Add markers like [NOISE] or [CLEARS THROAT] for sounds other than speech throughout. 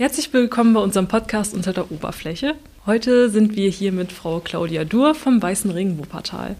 Herzlich willkommen bei unserem Podcast Unter der Oberfläche. Heute sind wir hier mit Frau Claudia Dur vom Weißen Ring Wuppertal.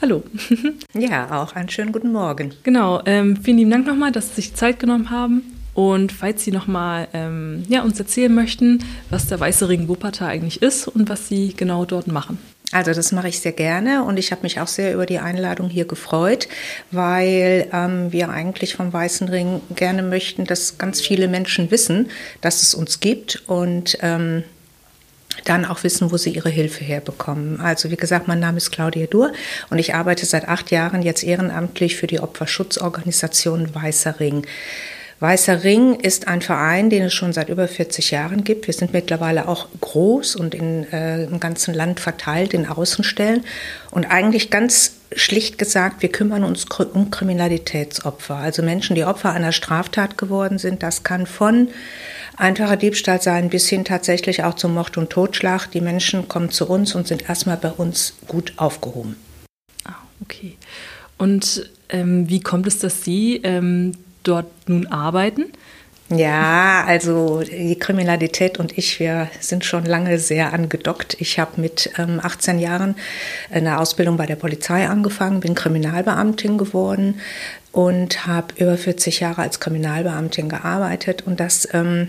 Hallo. [LAUGHS] Ja, auch einen schönen guten Morgen. Genau, ähm, vielen lieben Dank nochmal, dass Sie sich Zeit genommen haben. Und falls Sie nochmal ähm, ja, uns erzählen möchten, was der Weiße Ring Wuppertal eigentlich ist und was Sie genau dort machen. Also das mache ich sehr gerne und ich habe mich auch sehr über die Einladung hier gefreut, weil ähm, wir eigentlich vom Weißen Ring gerne möchten, dass ganz viele Menschen wissen, dass es uns gibt und ähm, dann auch wissen, wo sie ihre Hilfe herbekommen. Also wie gesagt, mein Name ist Claudia Dur und ich arbeite seit acht Jahren jetzt ehrenamtlich für die Opferschutzorganisation Weißer Ring. Weißer Ring ist ein Verein, den es schon seit über 40 Jahren gibt. Wir sind mittlerweile auch groß und in, äh, im ganzen Land verteilt in Außenstellen. Und eigentlich ganz schlicht gesagt, wir kümmern uns um Kriminalitätsopfer. Also Menschen, die Opfer einer Straftat geworden sind. Das kann von einfacher Diebstahl sein bis hin tatsächlich auch zum Mord und Totschlag. Die Menschen kommen zu uns und sind erstmal bei uns gut aufgehoben. Ah, okay. Und ähm, wie kommt es, dass Sie ähm, dort nun arbeiten? Ja, also die Kriminalität und ich, wir sind schon lange sehr angedockt. Ich habe mit ähm, 18 Jahren eine Ausbildung bei der Polizei angefangen, bin Kriminalbeamtin geworden und habe über 40 Jahre als Kriminalbeamtin gearbeitet und das ähm,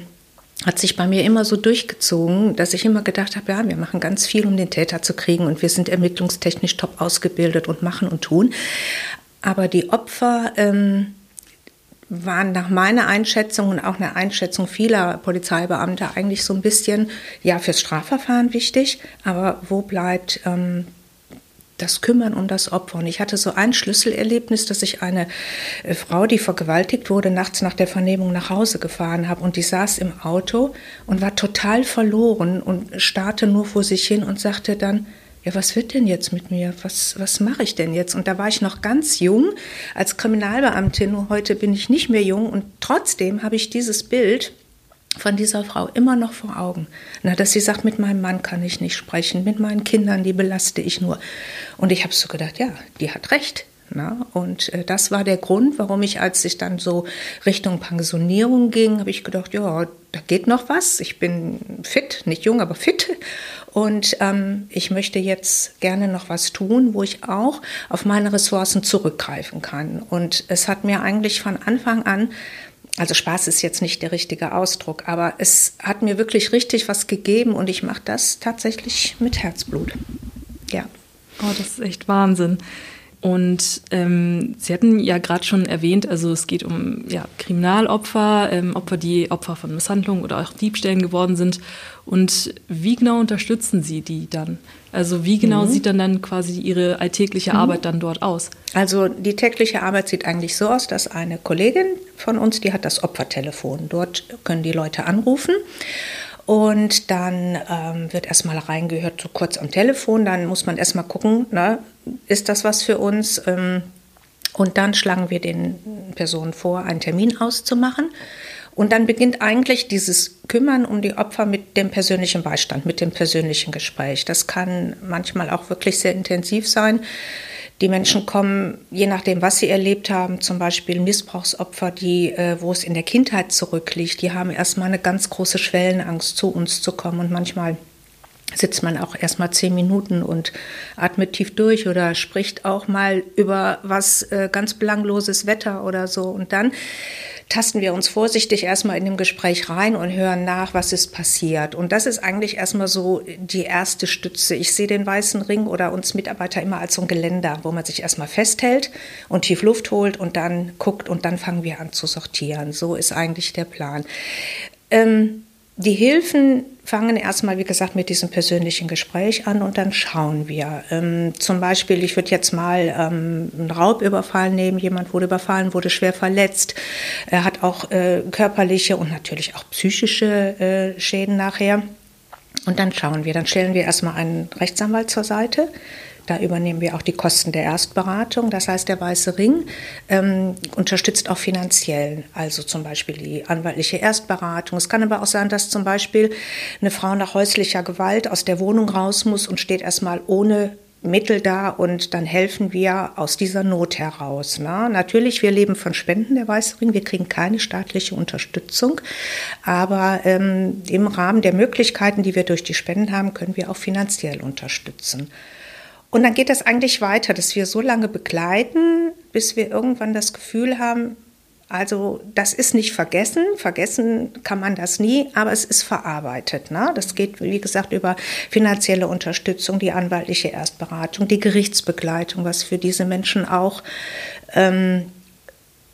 hat sich bei mir immer so durchgezogen, dass ich immer gedacht habe, ja, wir machen ganz viel, um den Täter zu kriegen und wir sind ermittlungstechnisch top ausgebildet und machen und tun. Aber die Opfer ähm, waren nach meiner Einschätzung und auch einer Einschätzung vieler Polizeibeamter eigentlich so ein bisschen, ja, fürs Strafverfahren wichtig, aber wo bleibt ähm, das Kümmern um das Opfer. Und ich hatte so ein Schlüsselerlebnis, dass ich eine äh, Frau, die vergewaltigt wurde, nachts nach der Vernehmung nach Hause gefahren habe und die saß im Auto und war total verloren und starrte nur vor sich hin und sagte dann, ja, was wird denn jetzt mit mir? Was, was mache ich denn jetzt? Und da war ich noch ganz jung als Kriminalbeamtin. Heute bin ich nicht mehr jung und trotzdem habe ich dieses Bild von dieser Frau immer noch vor Augen. Na, dass sie sagt, mit meinem Mann kann ich nicht sprechen, mit meinen Kindern, die belaste ich nur. Und ich habe so gedacht, ja, die hat recht. Na, und äh, das war der Grund, warum ich, als ich dann so Richtung Pensionierung ging, habe ich gedacht, ja, da geht noch was. Ich bin fit, nicht jung, aber fit. Und ähm, ich möchte jetzt gerne noch was tun, wo ich auch auf meine Ressourcen zurückgreifen kann. Und es hat mir eigentlich von Anfang an also Spaß ist jetzt nicht der richtige Ausdruck, aber es hat mir wirklich richtig was gegeben und ich mache das tatsächlich mit Herzblut. Ja. Oh, das ist echt Wahnsinn. Und ähm, Sie hatten ja gerade schon erwähnt, also es geht um ja, Kriminalopfer, ähm, Opfer, die Opfer von Misshandlungen oder auch Diebstählen geworden sind. Und wie genau unterstützen Sie die dann? Also wie genau mhm. sieht dann dann quasi Ihre alltägliche mhm. Arbeit dann dort aus? Also die tägliche Arbeit sieht eigentlich so aus, dass eine Kollegin von uns, die hat das Opfertelefon. Dort können die Leute anrufen. Und dann ähm, wird erstmal reingehört, so kurz am Telefon. Dann muss man erstmal gucken, ne, ist das was für uns? Ähm, und dann schlagen wir den Personen vor, einen Termin auszumachen. Und dann beginnt eigentlich dieses Kümmern um die Opfer mit dem persönlichen Beistand, mit dem persönlichen Gespräch. Das kann manchmal auch wirklich sehr intensiv sein. Die Menschen kommen, je nachdem, was sie erlebt haben, zum Beispiel Missbrauchsopfer, die, äh, wo es in der Kindheit zurückliegt, die haben erstmal eine ganz große Schwellenangst, zu uns zu kommen. Und manchmal sitzt man auch erstmal zehn Minuten und atmet tief durch oder spricht auch mal über was äh, ganz belangloses Wetter oder so. Und dann tasten wir uns vorsichtig erstmal in dem Gespräch rein und hören nach, was ist passiert. Und das ist eigentlich erstmal so die erste Stütze. Ich sehe den weißen Ring oder uns Mitarbeiter immer als so ein Geländer, wo man sich erstmal festhält und tief Luft holt und dann guckt und dann fangen wir an zu sortieren. So ist eigentlich der Plan. Ähm, die Hilfen fangen erstmal, wie gesagt, mit diesem persönlichen Gespräch an und dann schauen wir. Ähm, zum Beispiel, ich würde jetzt mal ähm, einen Raubüberfall nehmen. Jemand wurde überfallen, wurde schwer verletzt. Er hat auch äh, körperliche und natürlich auch psychische äh, Schäden nachher. Und dann schauen wir, dann stellen wir erstmal einen Rechtsanwalt zur Seite Da übernehmen wir auch die Kosten der Erstberatung. Das heißt, der Weiße Ring ähm, unterstützt auch finanziell, also zum Beispiel die anwaltliche Erstberatung. Es kann aber auch sein, dass zum Beispiel eine Frau nach häuslicher Gewalt aus der Wohnung raus muss und steht erstmal ohne Mittel da und dann helfen wir aus dieser Not heraus. Ne? Natürlich, wir leben von Spenden der Weiße Ring, wir kriegen keine staatliche Unterstützung, aber ähm, im Rahmen der Möglichkeiten, die wir durch die Spenden haben, können wir auch finanziell unterstützen. Und dann geht das eigentlich weiter, dass wir so lange begleiten, bis wir irgendwann das Gefühl haben, also das ist nicht vergessen, vergessen kann man das nie, aber es ist verarbeitet. Ne? Das geht, wie gesagt, über finanzielle Unterstützung, die anwaltliche Erstberatung, die Gerichtsbegleitung, was für diese Menschen auch ähm,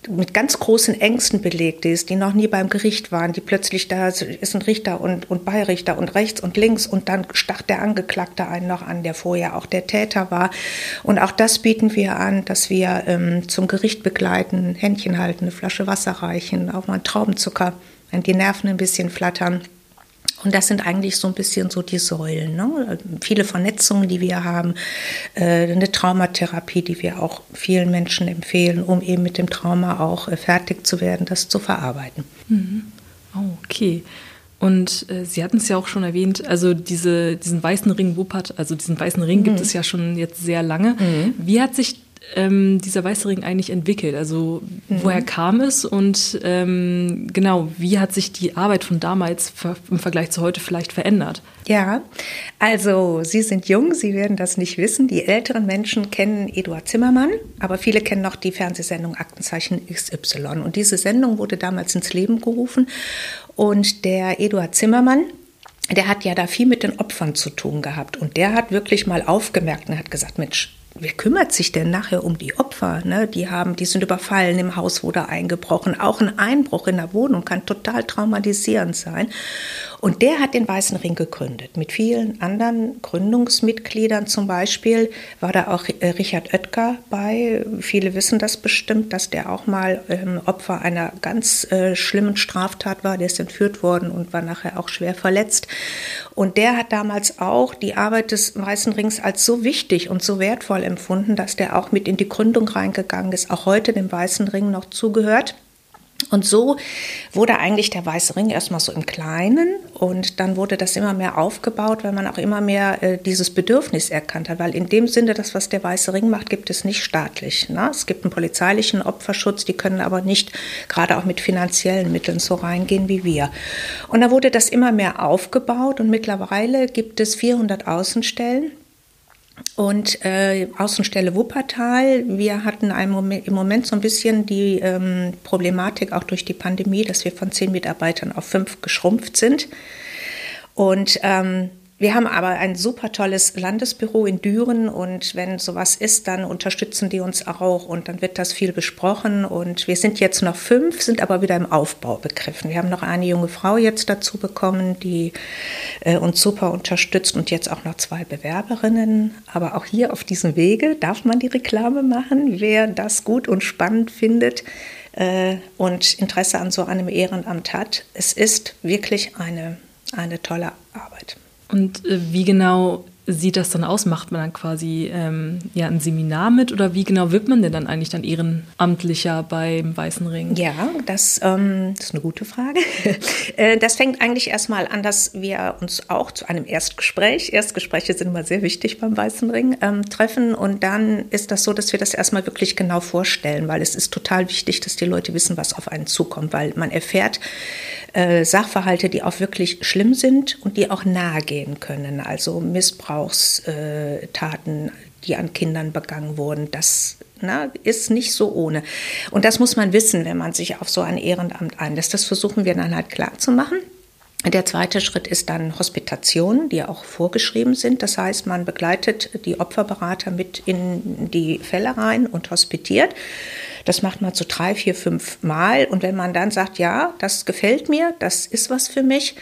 mit ganz großen Ängsten belegt ist, die noch nie beim Gericht waren, die plötzlich da ist ein Richter und, und Beirichter und rechts und links und dann stacht der Angeklagte einen noch an, der vorher auch der Täter war. Und auch das bieten wir an, dass wir ähm, zum Gericht begleiten, Händchen halten, eine Flasche Wasser reichen, auch mal einen Traubenzucker, wenn die Nerven ein bisschen flattern. Und das sind eigentlich so ein bisschen so die Säulen. Ne? Viele Vernetzungen, die wir haben, äh, eine Traumatherapie, die wir auch vielen Menschen empfehlen, um eben mit dem Trauma auch äh, fertig zu werden, das zu verarbeiten. Mhm. Oh, okay. Und äh, Sie hatten es ja auch schon erwähnt, also diese, diesen weißen Ring Wuppert, also diesen weißen Ring mhm. gibt es ja schon jetzt sehr lange. Mhm. Wie hat sich ähm, dieser weiße Ring eigentlich entwickelt? Also mhm. woher kam es und ähm, genau, wie hat sich die Arbeit von damals im Vergleich zu heute vielleicht verändert? Ja, also Sie sind jung, Sie werden das nicht wissen. Die älteren Menschen kennen Eduard Zimmermann, aber viele kennen noch die Fernsehsendung Aktenzeichen XY. Und diese Sendung wurde damals ins Leben gerufen. Und der Eduard Zimmermann, der hat ja da viel mit den Opfern zu tun gehabt. Und der hat wirklich mal aufgemerkt und hat gesagt, Mensch, wer kümmert sich denn nachher um die Opfer? Ne? Die haben, die sind überfallen, im Haus wurde eingebrochen. Auch ein Einbruch in der Wohnung kann total traumatisierend sein. Und der hat den Weißen Ring gegründet. Mit vielen anderen Gründungsmitgliedern zum Beispiel war da auch äh, Richard Oetker bei. Viele wissen das bestimmt, dass der auch mal ähm, Opfer einer ganz äh, schlimmen Straftat war. Der ist entführt worden und war nachher auch schwer verletzt. Und der hat damals auch die Arbeit des Weißen Rings als so wichtig und so wertvoll empfunden, dass der auch mit in die Gründung reingegangen ist, auch heute dem Weißen Ring noch zugehört. Und so wurde eigentlich der Weiße Ring erstmal so im Kleinen und dann wurde das immer mehr aufgebaut, weil man auch immer mehr äh, dieses Bedürfnis erkannt hat. Weil in dem Sinne, das, was der Weiße Ring macht, gibt es nicht staatlich. Ne? Es gibt einen polizeilichen Opferschutz, die können aber nicht gerade auch mit finanziellen Mitteln so reingehen wie wir. Und da wurde das immer mehr aufgebaut und mittlerweile gibt es 400 Außenstellen und äh, Außenstelle Wuppertal, wir hatten Moment, im Moment so ein bisschen die ähm, Problematik auch durch die Pandemie, dass wir von zehn Mitarbeitern auf fünf geschrumpft sind. Und ähm, wir haben aber ein super tolles Landesbüro in Düren und wenn sowas ist, dann unterstützen die uns auch und dann wird das viel besprochen und wir sind jetzt noch fünf, sind aber wieder im Aufbau begriffen. Wir haben noch eine junge Frau jetzt dazu bekommen, die äh, uns super unterstützt und jetzt auch noch zwei Bewerberinnen. Aber auch hier auf diesem Wege darf man die Reklame machen, wer das gut und spannend findet äh, und Interesse an so einem Ehrenamt hat. Es ist wirklich eine, eine tolle Arbeit. Und äh, wie genau sieht das dann aus? Macht man dann quasi ähm, ja, ein Seminar mit oder wie genau wird man denn dann eigentlich dann Ehrenamtlicher beim Weißen Ring? Ja, das, ähm, das ist eine gute Frage. [LAUGHS] Äh, das fängt eigentlich erstmal an, dass wir uns auch zu einem Erstgespräch, Erstgespräche sind immer sehr wichtig beim Weißen Ring, ähm, treffen und dann ist das so, dass wir das erstmal wirklich genau vorstellen, weil es ist total wichtig, dass die Leute wissen, was auf einen zukommt, weil man erfährt äh, Sachverhalte, die auch wirklich schlimm sind und die auch nahe gehen können, also Missbrauch Missbrauchstaten, die an Kindern begangen wurden. Das na, ist nicht so ohne. Und das muss man wissen, wenn man sich auf so ein Ehrenamt einlässt. Das versuchen wir dann halt klar zu machen. Der zweite Schritt ist dann Hospitation, die auch vorgeschrieben sind. Das heißt, man begleitet die Opferberater mit in die Fälle rein und hospitiert. Das macht man so drei, vier, fünf Mal. Und wenn man dann sagt, ja, das gefällt mir, das ist was für mich,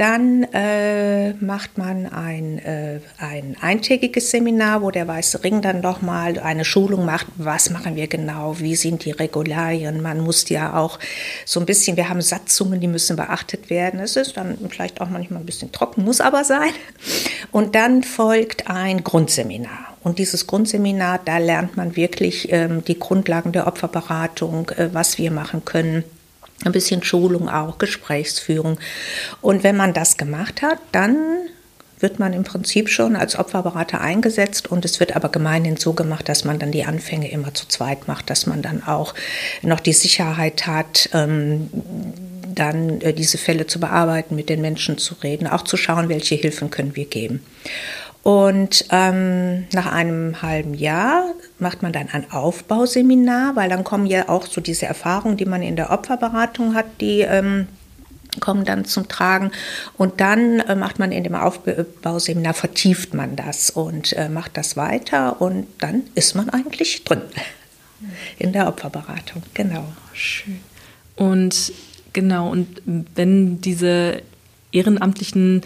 dann äh, macht man ein, äh, ein eintägiges Seminar, wo der Weiße Ring dann nochmal eine Schulung macht. Was machen wir genau? Wie sind die Regularien? Man muss ja auch so ein bisschen, wir haben Satzungen, die müssen beachtet werden. Es ist dann vielleicht auch manchmal ein bisschen trocken, muss aber sein. Und dann folgt ein Grundseminar. Und dieses Grundseminar, da lernt man wirklich ähm, die Grundlagen der Opferberatung, äh, was wir machen können. Ein bisschen Schulung auch, Gesprächsführung. Und wenn man das gemacht hat, dann wird man im Prinzip schon als Opferberater eingesetzt und es wird aber gemeinhin so gemacht, dass man dann die Anfänge immer zu zweit macht, dass man dann auch noch die Sicherheit hat, ähm, dann äh, diese Fälle zu bearbeiten, mit den Menschen zu reden, auch zu schauen, welche Hilfen können wir geben. Und ähm, nach einem halben Jahr macht man dann ein Aufbauseminar, weil dann kommen ja auch so diese Erfahrungen, die man in der Opferberatung hat, die ähm, kommen dann zum Tragen. Und dann äh, macht man in dem Aufbauseminar, vertieft man das und äh, macht das weiter und dann ist man eigentlich drin in der Opferberatung. Genau. Schön. Und genau, und wenn diese ehrenamtlichen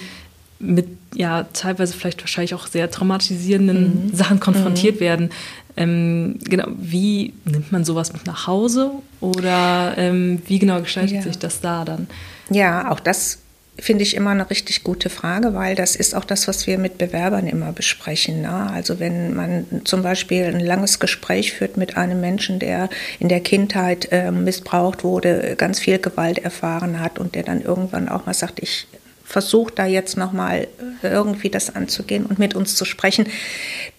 mit ja teilweise vielleicht wahrscheinlich auch sehr traumatisierenden mhm. Sachen konfrontiert mhm. werden. Ähm, genau, wie nimmt man sowas mit nach Hause oder ähm, wie genau gestaltet ja. sich das da dann? Ja, auch das finde ich immer eine richtig gute Frage, weil das ist auch das, was wir mit Bewerbern immer besprechen. Ne? Also wenn man zum Beispiel ein langes Gespräch führt mit einem Menschen, der in der Kindheit äh, missbraucht wurde, ganz viel Gewalt erfahren hat und der dann irgendwann auch mal sagt, ich versuche da jetzt nochmal äh, irgendwie das anzugehen und mit uns zu sprechen,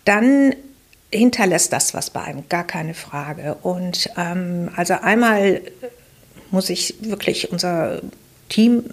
dann hinterlässt das was bei einem, gar keine Frage. Und ähm, also einmal muss ich wirklich unser Team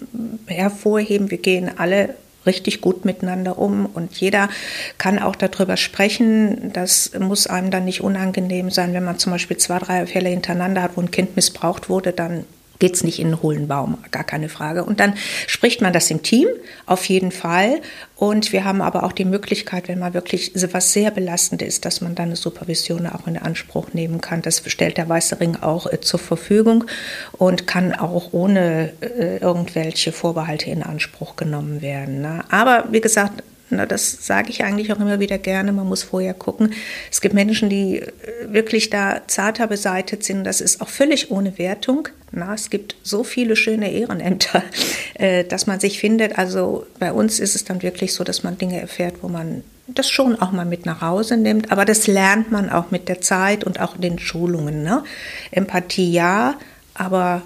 hervorheben. Wir gehen alle richtig gut miteinander um und jeder kann auch darüber sprechen. Das muss einem dann nicht unangenehm sein, wenn man zum Beispiel zwei, drei Fälle hintereinander hat, wo ein Kind missbraucht wurde, dann es nicht in einen hohlen Baum, gar keine Frage. Und dann spricht man das im Team, auf jeden Fall. Und wir haben aber auch die Möglichkeit, wenn man wirklich was sehr belastend ist, dass man dann eine Supervision auch in Anspruch nehmen kann. Das stellt der Weiße Ring auch äh, zur Verfügung und kann auch ohne äh, irgendwelche Vorbehalte in Anspruch genommen werden. Ne? Aber wie gesagt, na, das sage ich eigentlich auch immer wieder gerne. Man muss vorher gucken. Es gibt Menschen, die äh, wirklich da zarter beseitigt sind. Das ist auch völlig ohne Wertung. Na, es gibt so viele schöne Ehrenämter, [LAUGHS] äh, dass man sich findet. Also bei uns ist es dann wirklich so, dass man Dinge erfährt, wo man das schon auch mal mit nach Hause nimmt. Aber das lernt man auch mit der Zeit und auch in den Schulungen. Ne? Empathie ja, aber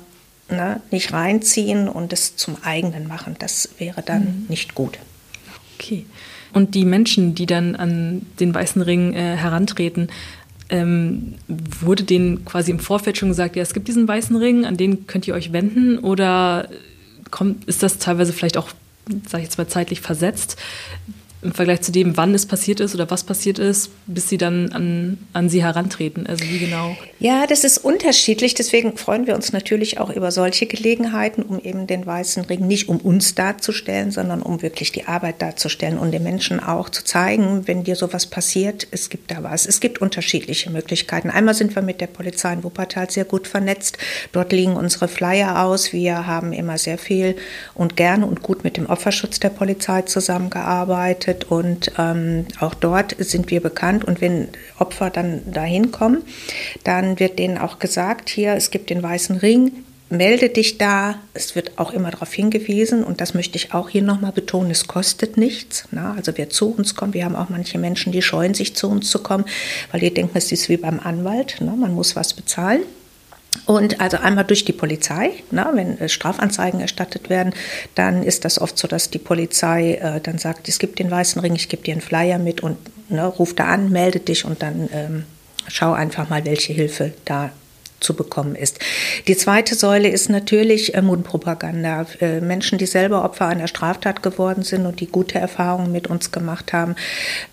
ne, nicht reinziehen und es zum eigenen machen. Das wäre dann mhm. nicht gut. Okay. Und die Menschen, die dann an den Weißen Ring äh, herantreten, ähm, wurde denen quasi im Vorfeld schon gesagt, ja, es gibt diesen Weißen Ring, an den könnt ihr euch wenden? Oder kommt, ist das teilweise vielleicht auch, sage ich jetzt mal, zeitlich versetzt? Im Vergleich zu dem, wann es passiert ist oder was passiert ist, bis sie dann an, an sie herantreten? Also wie genau? Ja, das ist unterschiedlich. Deswegen freuen wir uns natürlich auch über solche Gelegenheiten, um eben den Weißen Ring nicht um uns darzustellen, sondern um wirklich die Arbeit darzustellen und den Menschen auch zu zeigen, wenn dir sowas passiert, es gibt da was. Es gibt unterschiedliche Möglichkeiten. Einmal sind wir mit der Polizei in Wuppertal sehr gut vernetzt. Dort liegen unsere Flyer aus. Wir haben immer sehr viel und gerne und gut mit dem Opferschutz der Polizei zusammengearbeitet gearbeitet und ähm, auch dort sind wir bekannt. Und wenn Opfer dann dahin kommen, dann wird denen auch gesagt, hier, es gibt den weißen Ring, melde dich da. Es wird auch immer darauf hingewiesen und das möchte ich auch hier nochmal betonen, es kostet nichts. Na, also wer zu uns kommt, wir haben auch manche Menschen, die scheuen sich zu uns zu kommen, weil die denken, es ist wie beim Anwalt, na, man muss was bezahlen. Und also einmal durch die Polizei, na, wenn äh, Strafanzeigen erstattet werden, dann ist das oft so, dass die Polizei äh, dann sagt, es gibt den weißen Ring, ich gebe dir einen Flyer mit und ne, ruf da an, melde dich und dann ähm, schau einfach mal, welche Hilfe da zu bekommen ist. Die zweite Säule ist natürlich äh, Mundpropaganda. Äh, Menschen, die selber Opfer einer Straftat geworden sind und die gute Erfahrungen mit uns gemacht haben,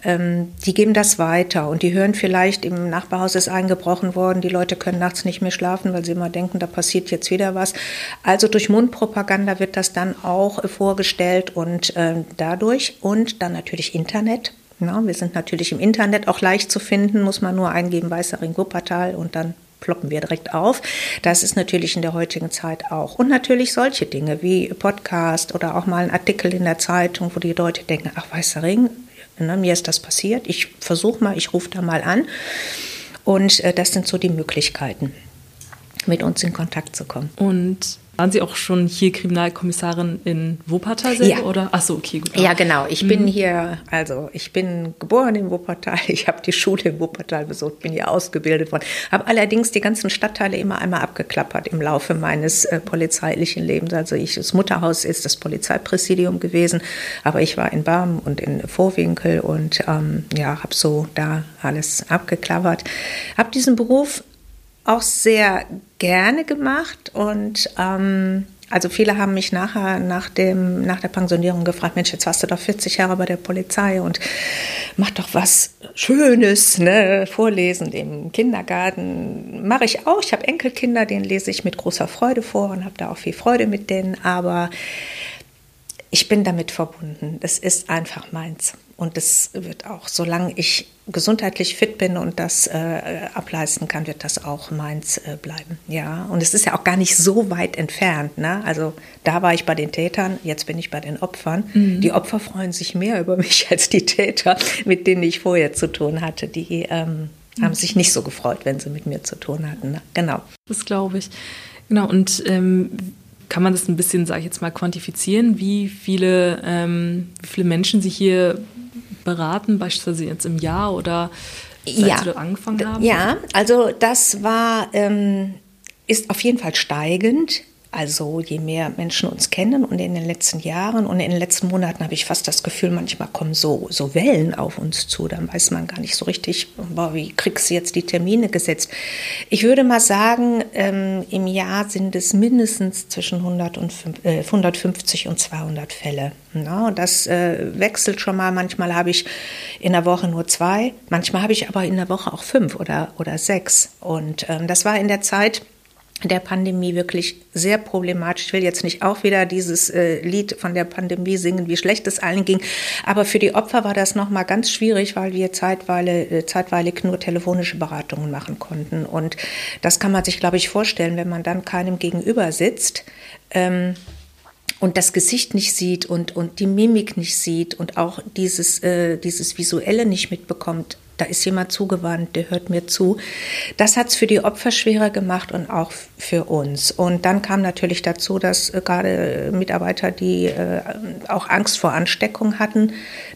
ähm, die geben das weiter und die hören vielleicht, im Nachbarhaus ist eingebrochen worden, die Leute können nachts nicht mehr schlafen, weil sie immer denken, da passiert jetzt wieder was. Also durch Mundpropaganda wird das dann auch vorgestellt und äh, dadurch und dann natürlich Internet. Ja, wir sind natürlich im Internet auch leicht zu finden, muss man nur eingeben, Weißer Ring Wuppertal und dann ploppen wir direkt auf. Das ist natürlich in der heutigen Zeit auch. Und natürlich solche Dinge wie Podcast oder auch mal ein Artikel in der Zeitung, wo die Leute denken, ach, weißer Ring, ne, mir ist das passiert, ich versuche mal, ich rufe da mal an. Und äh, das sind so die Möglichkeiten, mit uns in Kontakt zu kommen. Und Waren Sie auch schon hier Kriminalkommissarin in Wuppertal selber? Ja. Oder? Ach so, okay, gut. Ja, genau. Ich mhm. bin hier, also ich bin geboren in Wuppertal. [LAUGHS] Ich habe die Schule in Wuppertal besucht, bin hier ausgebildet worden. Habe allerdings die ganzen Stadtteile immer einmal abgeklappert im Laufe meines äh, polizeilichen Lebens. Also ich, das Mutterhaus ist das Polizeipräsidium gewesen, aber ich war in Barm und in Vorwinkel und ähm, ja, habe so da alles abgeklappert. Habe diesen Beruf auch sehr gerne gemacht und ähm, also viele haben mich nachher nach, dem, nach der Pensionierung gefragt, Mensch, jetzt warst du doch 40 Jahre bei der Polizei und mach doch was Schönes, ne? Vorlesen im Kindergarten. Mache ich auch. Ich habe Enkelkinder, denen lese ich mit großer Freude vor und habe da auch viel Freude mit denen. Aber ich bin damit verbunden. Das ist einfach meins. Und das wird auch, solange ich gesundheitlich fit bin und das äh, ableisten kann, wird das auch meins äh, bleiben. Ja, und es ist ja auch gar nicht so weit entfernt. Ne? Also da war ich bei den Tätern, jetzt bin ich bei den Opfern. Mhm. Die Opfer freuen sich mehr über [LAUGHS] mich als die Täter, mit denen ich vorher zu tun hatte. Die ähm, mhm. haben sich nicht so gefreut, wenn sie mit mir zu tun hatten. Ne? Genau. Das glaube ich. Genau. Und ähm, kann man das ein bisschen, sage ich jetzt mal, quantifizieren, wie viele, ähm, wie viele Menschen sich hier beraten, beispielsweise jetzt im Jahr oder seit ja. Sie angefangen haben? Ja, also das war, ähm, ist auf jeden Fall steigend. Also je mehr Menschen uns kennen und in den letzten Jahren und in den letzten Monaten habe ich fast das Gefühl, manchmal kommen so, so Wellen auf uns zu. Dann weiß man gar nicht so richtig, boah, wie kriegst du jetzt die Termine gesetzt. Ich würde mal sagen, ähm, im Jahr sind es mindestens zwischen 100 und, äh, 150 und 200 Fälle. Und das äh, wechselt schon mal. Manchmal habe ich in der Woche nur zwei, manchmal habe ich aber in der Woche auch fünf oder, oder sechs. Und ähm, das war in der Zeit, der Pandemie wirklich sehr problematisch. Ich will jetzt nicht auch wieder dieses äh, Lied von der Pandemie singen, wie schlecht es allen ging, aber für die Opfer war das nochmal ganz schwierig, weil wir zeitweilig, äh, zeitweilig nur telefonische Beratungen machen konnten. Und das kann man sich, glaube ich, vorstellen, wenn man dann keinem gegenüber sitzt. Ähm, und das Gesicht nicht sieht und, und die Mimik nicht sieht und auch dieses, äh, dieses Visuelle nicht mitbekommt, da ist jemand zugewandt, der hört mir zu. Das hat es für die Opfer schwerer gemacht und auch für uns. Und dann kam natürlich dazu, dass äh, gerade Mitarbeiter, die äh, auch Angst vor Ansteckung hatten,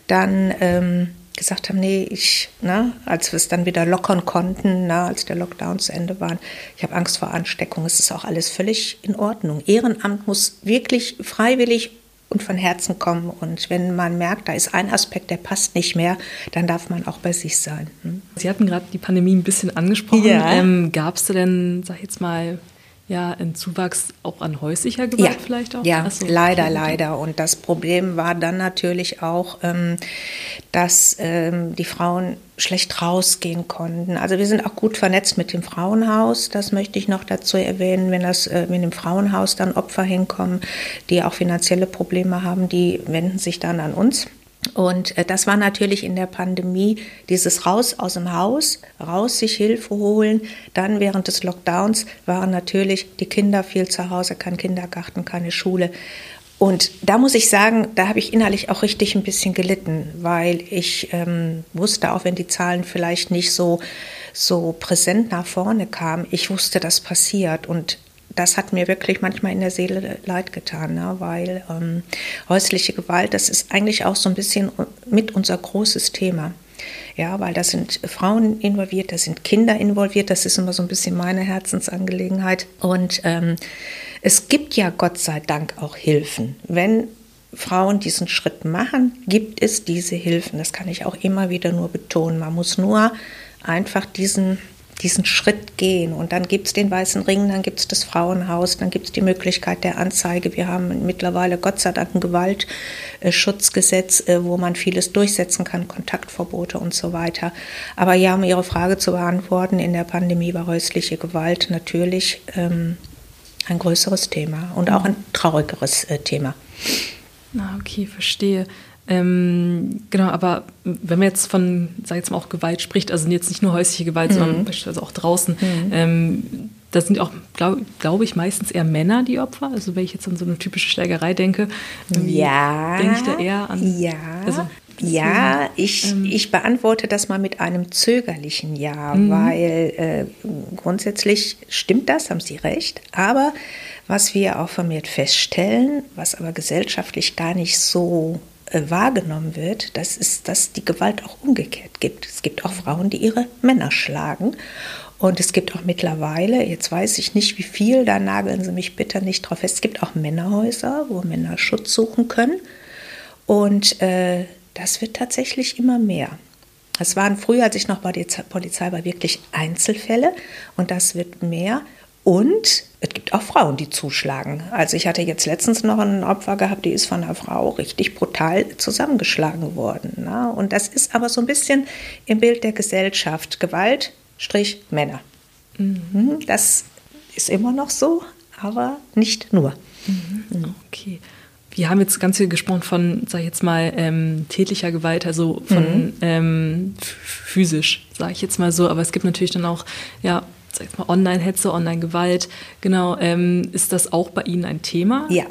dann ähm, gesagt haben, nee, ich, ne, als wir es dann wieder lockern konnten, ne, als der Lockdown zu Ende war, ich habe Angst vor Ansteckung, es ist auch alles völlig in Ordnung. Ehrenamt muss wirklich freiwillig und von Herzen kommen. Und wenn man merkt, da ist ein Aspekt, der passt nicht mehr, dann darf man auch bei sich sein. Hm? Sie hatten gerade die Pandemie ein bisschen angesprochen. Ja. Ähm, Gab es denn, sag ich jetzt mal, ja, ein Zuwachs auch an häuslicher Gewalt ja, vielleicht auch? Ja, so, leider, okay. leider. Und das Problem war dann natürlich auch, ähm, dass ähm, die Frauen schlecht rausgehen konnten. Also wir sind auch gut vernetzt mit dem Frauenhaus. Das möchte ich noch dazu erwähnen, wenn das äh, mit dem Frauenhaus dann Opfer hinkommen, die auch finanzielle Probleme haben, die wenden sich dann an uns. Und äh, das war natürlich in der Pandemie dieses Raus aus dem Haus, raus sich Hilfe holen. Dann während des Lockdowns waren natürlich die Kinder viel zu Hause, kein Kindergarten, keine Schule. Und da muss ich sagen, da habe ich innerlich auch richtig ein bisschen gelitten, weil ich ähm, wusste, auch wenn die Zahlen vielleicht nicht so, so präsent nach vorne kamen, ich wusste, das passiert. Und das hat mir wirklich manchmal in der Seele leid getan, ne? weil ähm, häusliche Gewalt, das ist eigentlich auch so ein bisschen mit unser großes Thema. Ja, weil da sind Frauen involviert, da sind Kinder involviert, das ist immer so ein bisschen meine Herzensangelegenheit. Und ähm, es gibt ja Gott sei Dank auch Hilfen. Wenn Frauen diesen Schritt machen, gibt es diese Hilfen. Das kann ich auch immer wieder nur betonen. Man muss nur einfach diesen diesen Schritt gehen. Und dann gibt es den Weißen Ring, dann gibt es das Frauenhaus, dann gibt es die Möglichkeit der Anzeige. Wir haben mittlerweile Gott sei Dank ein Gewaltschutzgesetz, äh, wo man vieles durchsetzen kann, Kontaktverbote und so weiter. Aber ja, um Ihre Frage zu beantworten, in der Pandemie war häusliche Gewalt natürlich ähm, ein größeres Thema und auch ein traurigeres äh, Thema. Na, okay, verstehe. Ähm, genau, aber wenn man jetzt von, sag ich jetzt mal, auch Gewalt spricht, also jetzt nicht nur häusliche Gewalt, mhm. sondern beispielsweise auch draußen, mhm. ähm, da sind auch, glaube glaub ich, meistens eher Männer die Opfer. Also wenn ich jetzt an so eine typische Schlägerei denke, ja. denke ich da eher an. Ja. Also Ja, ich, ähm. ich beantworte das mal mit einem zögerlichen Ja, mhm. weil äh, grundsätzlich stimmt das, haben Sie recht. Aber was wir auch vermehrt feststellen, was aber gesellschaftlich gar nicht so wahrgenommen wird, das ist, dass die Gewalt auch umgekehrt gibt. Es gibt auch Frauen, die ihre Männer schlagen. Und es gibt auch mittlerweile, jetzt weiß ich nicht wie viel, da nageln Sie mich bitte nicht drauf fest, es gibt auch Männerhäuser, wo Männer Schutz suchen können. Und äh, das wird tatsächlich immer mehr. Es waren früher, als ich noch bei der Polizei war, wirklich Einzelfälle und das wird mehr. Und es gibt auch Frauen, die zuschlagen. Also ich hatte jetzt letztens noch ein Opfer gehabt, die ist von einer Frau richtig brutal zusammengeschlagen worden. Ne? Und das ist aber so ein bisschen im Bild der Gesellschaft. Gewalt, Strich, Männer. Mhm. Das ist immer noch so, aber nicht nur. Mhm. Okay. Wir haben jetzt ganz viel gesprochen von, sag ich jetzt mal, ähm, tätlicher Gewalt, also von mhm. ähm, physisch, sage ich jetzt mal so. Aber es gibt natürlich dann auch, ja, sag mal, Online-Hetze, Online-Gewalt. Genau, ähm, ist das auch bei Ihnen ein Thema? Ja,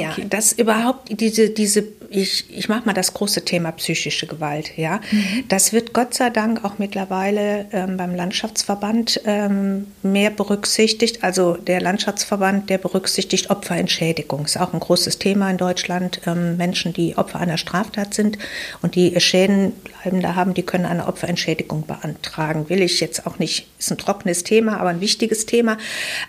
ja, okay. das überhaupt, diese, diese, ich, ich mache mal das große Thema psychische Gewalt, ja. Mhm. Das wird Gott sei Dank auch mittlerweile ähm, beim Landschaftsverband ähm, mehr berücksichtigt. Also der Landschaftsverband, der berücksichtigt Opferentschädigung. Ist auch ein großes Thema in Deutschland. Ähm, Menschen, die Opfer einer Straftat sind und die Schäden bleibende haben, die können eine Opferentschädigung beantragen. Will ich jetzt auch nicht, ist ein trockenes Thema, aber ein wichtiges Thema.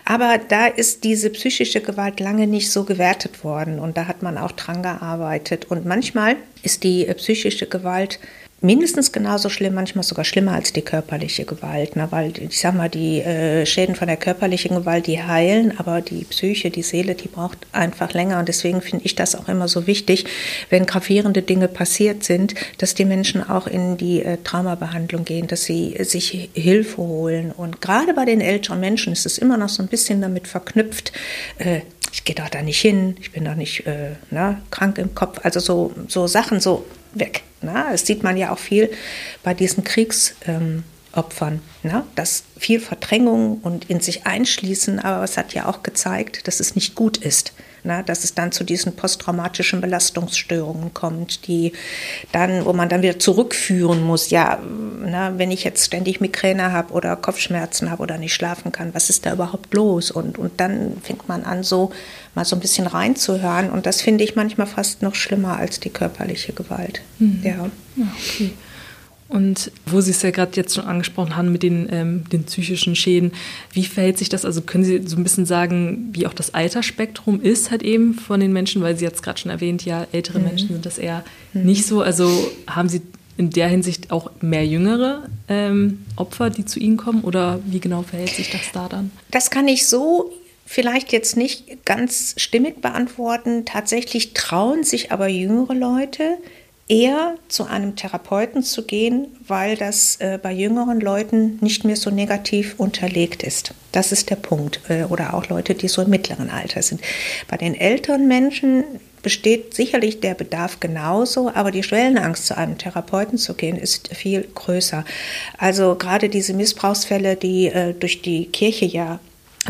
Aber da ist diese psychische Gewalt lange nicht so gewertet worden worden und da hat man auch dran gearbeitet. Und manchmal ist die äh, psychische Gewalt mindestens genauso schlimm, manchmal sogar schlimmer als die körperliche Gewalt. Ne? Weil ich sag mal, die äh, Schäden von der körperlichen Gewalt, die heilen, aber die Psyche, die Seele, die braucht einfach länger. Und deswegen finde ich das auch immer so wichtig, wenn gravierende Dinge passiert sind, dass die Menschen auch in die äh, Traumabehandlung gehen, dass sie äh, sich Hilfe holen. Und gerade bei den älteren Menschen ist es immer noch so ein bisschen damit verknüpft, äh, ich gehe doch da nicht hin, ich bin doch nicht äh, ne, krank im Kopf. Also so, so Sachen so weg. Ne? Das sieht man ja auch viel bei diesen Kriegsopfern, ähm, ne? dass viel Verdrängung und in sich einschließen, aber es hat ja auch gezeigt, dass es nicht gut ist ne, dass es dann zu diesen posttraumatischen Belastungsstörungen kommt, die dann, wo man dann wieder zurückführen muss, ja, ne, wenn ich jetzt ständig Migräne habe oder Kopfschmerzen habe oder nicht schlafen kann, was ist da überhaupt los? Und, und dann fängt man an, so mal so ein bisschen reinzuhören. Und das finde ich manchmal fast noch schlimmer als die körperliche Gewalt. Mhm. Ja. Okay. Und wo Sie es ja gerade jetzt schon angesprochen haben mit den, ähm, den psychischen Schäden, wie verhält sich das? Also können Sie so ein bisschen sagen, wie auch das Altersspektrum ist halt eben von den Menschen, weil Sie jetzt gerade schon erwähnt, ja, ältere mhm. Menschen sind das eher mhm. nicht so. Also haben Sie in der Hinsicht auch mehr jüngere ähm, Opfer, die zu Ihnen kommen oder wie genau verhält sich das da dann? Das kann ich so vielleicht jetzt nicht ganz stimmig beantworten. Tatsächlich trauen sich aber jüngere Leute, eher zu einem Therapeuten zu gehen, weil das äh, bei jüngeren Leuten nicht mehr so negativ unterlegt ist. Das ist der Punkt. Äh, oder auch Leute, die so im mittleren Alter sind. Bei den älteren Menschen besteht sicherlich der Bedarf genauso, aber die Schwellenangst, zu einem Therapeuten zu gehen, ist viel größer. Also gerade diese Missbrauchsfälle, die äh, durch die Kirche ja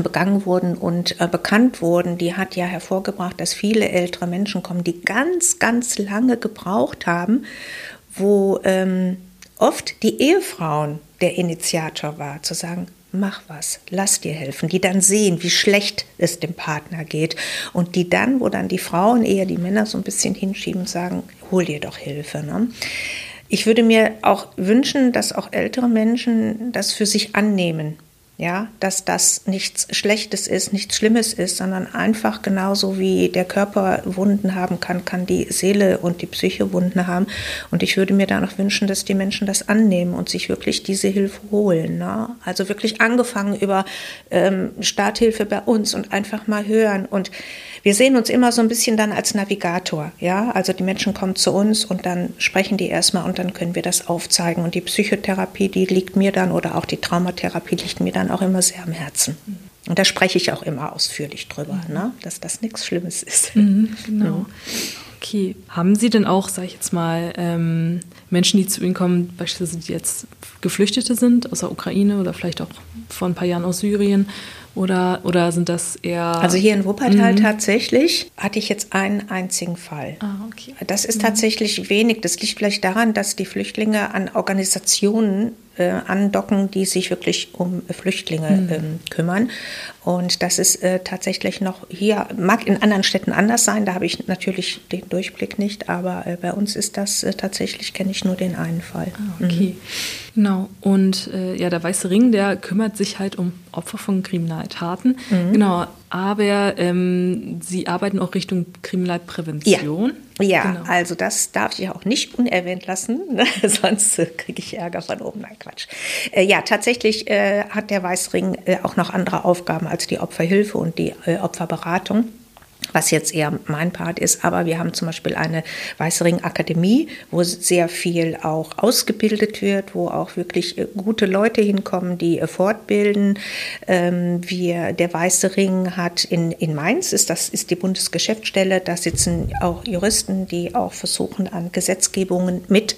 begangen wurden und äh, bekannt wurden, die hat ja hervorgebracht, dass viele ältere Menschen kommen, die ganz, ganz lange gebraucht haben, wo ähm, oft die Ehefrauen der Initiator war, zu sagen, mach was, lass dir helfen, die dann sehen, wie schlecht es dem Partner geht und die dann, wo dann die Frauen eher die Männer so ein bisschen hinschieben sagen, hol dir doch Hilfe. Ne? Ich würde mir auch wünschen, dass auch ältere Menschen das für sich annehmen ja, dass das nichts Schlechtes ist, nichts Schlimmes ist, sondern einfach genauso wie der Körper Wunden haben kann, kann die Seele und die Psyche Wunden haben. Und ich würde mir da noch wünschen, dass die Menschen das annehmen und sich wirklich diese Hilfe holen. Ne? Also wirklich angefangen über ähm, Starthilfe bei uns und einfach mal hören. Und wir sehen uns immer so ein bisschen dann als Navigator. Ja, also die Menschen kommen zu uns und dann sprechen die erstmal und dann können wir das aufzeigen. Und die Psychotherapie, die liegt mir dann oder auch die Traumatherapie liegt mir dann auch immer sehr am Herzen. Und da spreche ich auch immer ausführlich drüber, mhm. ne? dass das nichts Schlimmes ist. Mhm, genau. Okay. Haben Sie denn auch, sage ich jetzt mal, ähm, Menschen, die zu Ihnen kommen, beispielsweise die jetzt Geflüchtete sind aus der Ukraine oder vielleicht auch vor ein paar Jahren aus Syrien, Oder, oder sind das eher. Also hier in Wuppertal mhm. tatsächlich hatte ich jetzt einen einzigen Fall. Ah, okay. Das ist mhm. tatsächlich wenig. Das liegt vielleicht daran, dass die Flüchtlinge an Organisationen äh, andocken, die sich wirklich um Flüchtlinge mhm. ähm, kümmern. Und das ist äh, tatsächlich noch hier, mag in anderen Städten anders sein, da habe ich natürlich den Durchblick nicht, aber äh, bei uns ist das äh, tatsächlich, kenne ich nur den einen Fall. Ah, okay. Mhm. Genau. Und äh, ja, der Weiße Ring, der kümmert sich halt um Opfer von Kriminaltaten. Mhm. Genau. Aber ähm, Sie arbeiten auch Richtung Kriminalprävention. Ja, ja genau. also das darf ich auch nicht unerwähnt lassen, [LAUGHS] ne? sonst äh, kriege ich Ärger von oben. Nein, Quatsch. Äh, ja, tatsächlich äh, hat der Weiße Ring äh, auch noch andere Aufgaben als die Opferhilfe und die äh, Opferberatung was jetzt eher mein Part ist. Aber wir haben zum Beispiel eine Weißering Akademie, wo sehr viel auch ausgebildet wird, wo auch wirklich äh, gute Leute hinkommen, die äh, fortbilden. Ähm, wir, der Weiße Ring hat in, in Mainz, ist, das ist die Bundesgeschäftsstelle, da sitzen auch Juristen, die auch versuchen, an Gesetzgebungen mit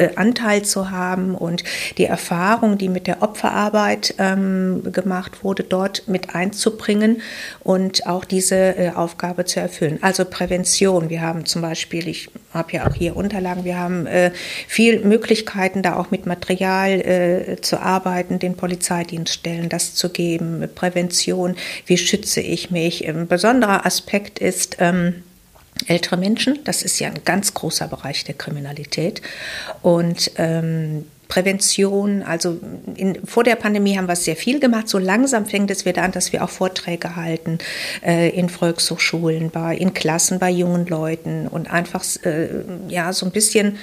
äh, Anteil zu haben und die Erfahrung, die mit der Opferarbeit ähm, gemacht wurde, dort mit einzubringen und auch diese äh, Aufgabe zu erfüllen. Also Prävention. Wir haben zum Beispiel, ich habe ja auch hier Unterlagen, wir haben äh, viel Möglichkeiten, da auch mit Material äh, zu arbeiten, den Polizeidienststellen das zu geben. Prävention, wie schütze ich mich? Ein besonderer Aspekt ist, ähm, ältere Menschen. Das ist ja ein ganz großer Bereich der Kriminalität. Und ähm, Prävention, also in, vor der Pandemie haben wir sehr viel gemacht. So langsam fängt es wieder an, dass wir auch Vorträge halten äh, in Volkshochschulen, bei, in Klassen, bei jungen Leuten und einfach äh, ja so ein bisschen.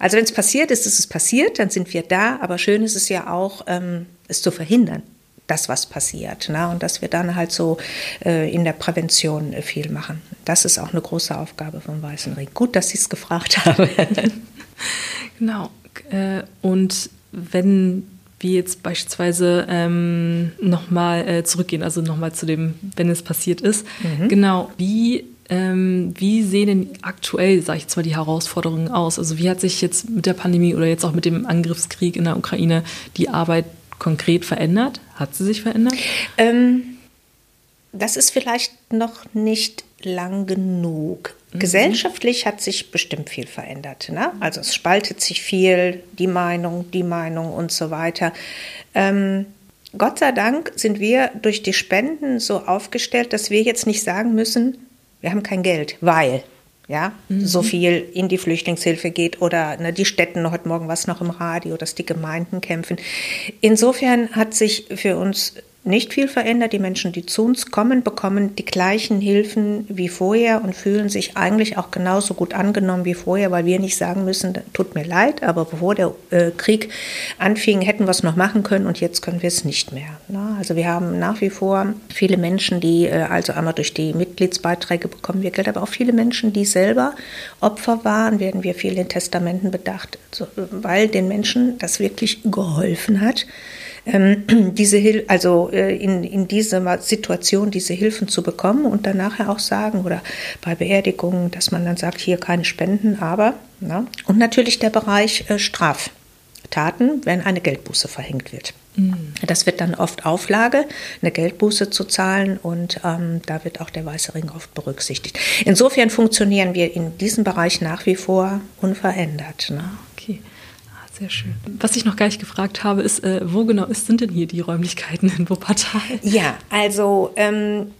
Also wenn es passiert ist, ist es passiert, dann sind wir da. Aber schön ist es ja auch, ähm, es zu verhindern das, was passiert. Ne? Und dass wir dann halt so äh, in der Prävention äh, viel machen. Das ist auch eine große Aufgabe vom Weißen Ring. Gut, dass Sie es gefragt haben. [LAUGHS] genau. Äh, und wenn wir jetzt beispielsweise ähm, nochmal äh, zurückgehen, also nochmal zu dem, wenn es passiert ist, mhm. genau, wie ähm, wie sehen denn aktuell, sage ich jetzt mal, die Herausforderungen aus? Also wie hat sich jetzt mit der Pandemie oder jetzt auch mit dem Angriffskrieg in der Ukraine die Arbeit konkret verändert? Hat sie sich verändert? Ähm, das ist vielleicht noch nicht lang genug. Mhm. Gesellschaftlich hat sich bestimmt viel verändert. Ne? Also es spaltet sich viel, die Meinung, die Meinung und so weiter. Ähm, Gott sei Dank sind wir durch die Spenden so aufgestellt, dass wir jetzt nicht sagen müssen, wir haben kein Geld, weil ja, mhm. so viel in die Flüchtlingshilfe geht oder ne, die Städten, heute Morgen was noch im Radio, dass die Gemeinden kämpfen. Insofern hat sich für uns nicht viel verändert. Die Menschen, die zu uns kommen, bekommen die gleichen Hilfen wie vorher und fühlen sich eigentlich auch genauso gut angenommen wie vorher, weil wir nicht sagen müssen, tut mir leid, aber bevor der äh, Krieg anfing, hätten wir es noch machen können und jetzt können wir es nicht mehr. Ne? Also wir haben nach wie vor viele Menschen, die äh, also einmal durch die Mitgliedsbeiträge bekommen wir Geld, aber auch viele Menschen, die selber Opfer waren, werden wir viel in Testamenten bedacht, also, weil den Menschen das wirklich geholfen hat ähm, [CLEARS THROAT] diese Hil also äh, in, in dieser Situation diese Hilfen zu bekommen und dann nachher auch sagen oder bei Beerdigungen, dass man dann sagt, hier keine Spenden, aber na, und natürlich der Bereich äh, Straftaten, wenn eine Geldbuße verhängt wird. Mhm. Das wird dann oft Auflage, eine Geldbuße zu zahlen und ähm, da wird auch der Weiße Ring oft berücksichtigt. Insofern funktionieren wir in diesem Bereich nach wie vor unverändert. Ne? Sehr schön. Was ich noch gar nicht gefragt habe, ist, äh, wo genau ist, sind denn hier die Räumlichkeiten in Wuppertal? Ja, also ähm,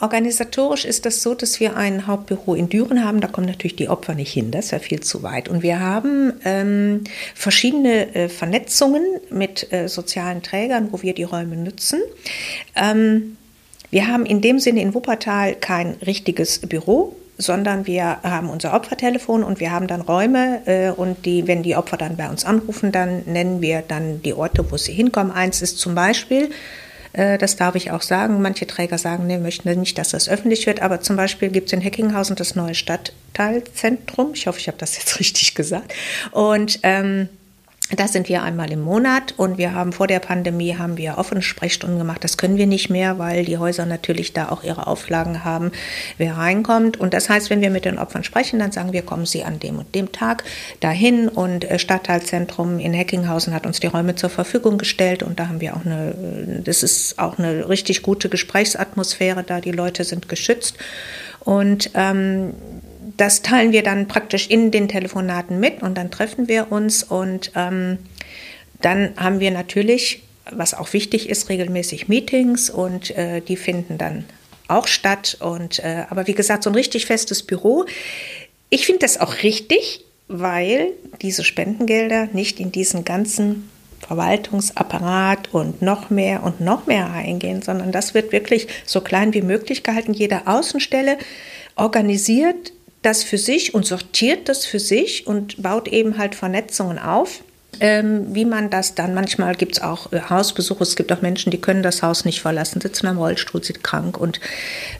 organisatorisch ist das so, dass wir ein Hauptbüro in Düren haben. Da kommen natürlich die Opfer nicht hin, das ist ja viel zu weit. Und wir haben ähm, verschiedene äh, Vernetzungen mit äh, sozialen Trägern, wo wir die Räume nutzen. Ähm, wir haben in dem Sinne in Wuppertal kein richtiges Büro sondern wir haben unser Opfertelefon und wir haben dann Räume äh, und die, wenn die Opfer dann bei uns anrufen, dann nennen wir dann die Orte, wo sie hinkommen. Eins ist zum Beispiel, äh, das darf ich auch sagen, manche Träger sagen, nee, möchten nicht, dass das öffentlich wird, aber zum Beispiel gibt es in Heckinghausen das neue Stadtteilzentrum. Ich hoffe, ich habe das jetzt [LAUGHS] richtig gesagt. Und ähm, Das sind wir einmal im Monat und wir haben vor der Pandemie haben wir offene Sprechstunden gemacht. Das können wir nicht mehr, weil die Häuser natürlich da auch ihre Auflagen haben, wer reinkommt. Und das heißt, wenn wir mit den Opfern sprechen, dann sagen wir, kommen Sie an dem und dem Tag dahin. Und äh, Stadtteilzentrum in Heckinghausen hat uns die Räume zur Verfügung gestellt und da haben wir auch eine, das ist auch eine richtig gute Gesprächsatmosphäre da. Die Leute sind geschützt und ähm, das teilen wir dann praktisch in den Telefonaten mit und dann treffen wir uns und ähm, dann haben wir natürlich, was auch wichtig ist, regelmäßig Meetings und äh, die finden dann auch statt. Und äh, aber wie gesagt, so ein richtig festes Büro. Ich finde das auch richtig, weil diese Spendengelder nicht in diesen ganzen Verwaltungsapparat und noch mehr und noch mehr eingehen, sondern das wird wirklich so klein wie möglich gehalten. Jede Außenstelle organisiert das für sich und sortiert das für sich und baut eben halt Vernetzungen auf. Ähm, wie man das dann, manchmal gibt es auch äh, Hausbesuche, es gibt auch Menschen, die können das Haus nicht verlassen, sitzen am Rollstuhl, sind krank und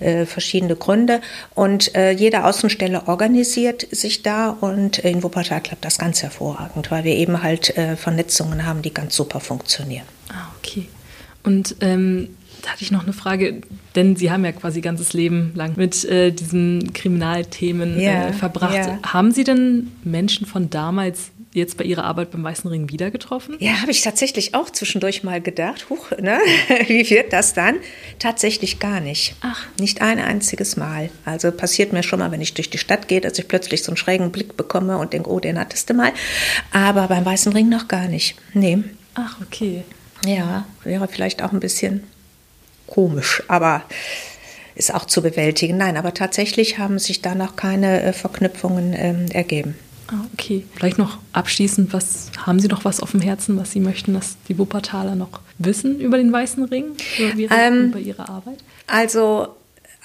äh, verschiedene Gründe. Und äh, jede Außenstelle organisiert sich da und in Wuppertal klappt das ganz hervorragend, weil wir eben halt äh, Vernetzungen haben, die ganz super funktionieren. Ah, okay. Und ähm, da hatte ich noch eine Frage, denn Sie haben ja quasi ganzes Leben lang mit äh, diesen Kriminalthemen ja, äh, verbracht. Ja. Haben Sie denn Menschen von damals jetzt bei Ihrer Arbeit beim Weißen Ring wieder getroffen? Ja, habe ich tatsächlich auch zwischendurch mal gedacht. Huch, ne? [LAUGHS] wie wird das dann? Tatsächlich gar nicht. Ach. Nicht ein einziges Mal. Also passiert mir schon mal, wenn ich durch die Stadt gehe, dass ich plötzlich so einen schrägen Blick bekomme und denke, oh, den hattest du mal. Aber beim Weißen Ring noch gar nicht. Nee. Ach, okay. Ja, wäre vielleicht auch ein bisschen komisch, aber ist auch zu bewältigen. Nein, aber tatsächlich haben sich da noch keine äh, Verknüpfungen ähm, ergeben. Ah, okay. Vielleicht noch abschließend, was haben Sie noch was auf dem Herzen, was Sie möchten, dass die Wuppertaler noch wissen über den Weißen Ring, über, ähm, über Ihre Arbeit? Also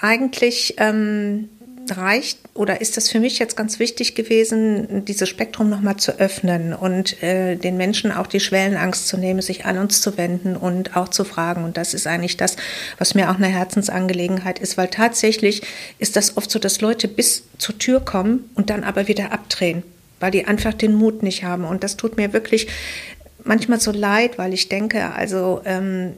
eigentlich ähm, reicht oder ist das für mich jetzt ganz wichtig gewesen, dieses Spektrum nochmal zu öffnen und äh, den Menschen auch die Schwellenangst zu nehmen, sich an uns zu wenden und auch zu fragen. Und das ist eigentlich das, was mir auch eine Herzensangelegenheit ist, weil tatsächlich ist das oft so, dass Leute bis zur Tür kommen und dann aber wieder abdrehen, weil die einfach den Mut nicht haben. Und das tut mir wirklich manchmal so leid, weil ich denke, also ähm,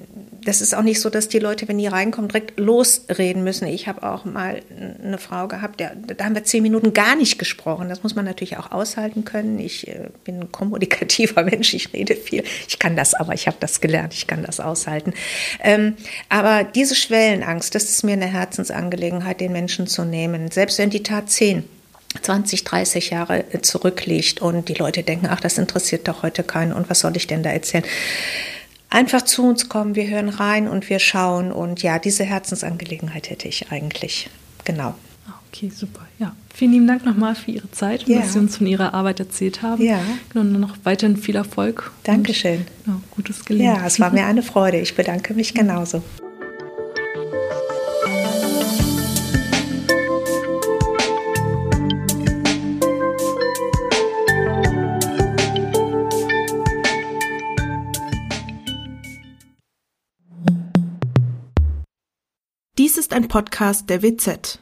das ist auch nicht so, dass die Leute, wenn die reinkommen, direkt losreden müssen. Ich habe auch mal eine Frau gehabt, der, da haben wir zehn Minuten gar nicht gesprochen. Das muss man natürlich auch aushalten können. Ich äh, bin ein kommunikativer [LAUGHS] Mensch, ich rede viel. Ich kann das aber, ich habe das gelernt, ich kann das aushalten. Ähm, aber diese Schwellenangst, das ist mir eine Herzensangelegenheit, den Menschen zu nehmen. Selbst wenn die Tat zehn 20, 30 Jahre zurückliegt und die Leute denken, ach, das interessiert doch heute keinen und was soll ich denn da erzählen? Einfach zu uns kommen, wir hören rein und wir schauen und ja, diese Herzensangelegenheit hätte ich eigentlich. Genau. Ah, okay, super. Ja, vielen lieben Dank nochmal für Ihre Zeit und ja. dass Sie uns von Ihrer Arbeit erzählt haben. Ja. Und noch weiterhin viel Erfolg. Dankeschön. Und, ja, gutes Gelingen. Ja, es war mir eine Freude. Ich bedanke mich [LAUGHS] genauso. Ein Podcast der WZ.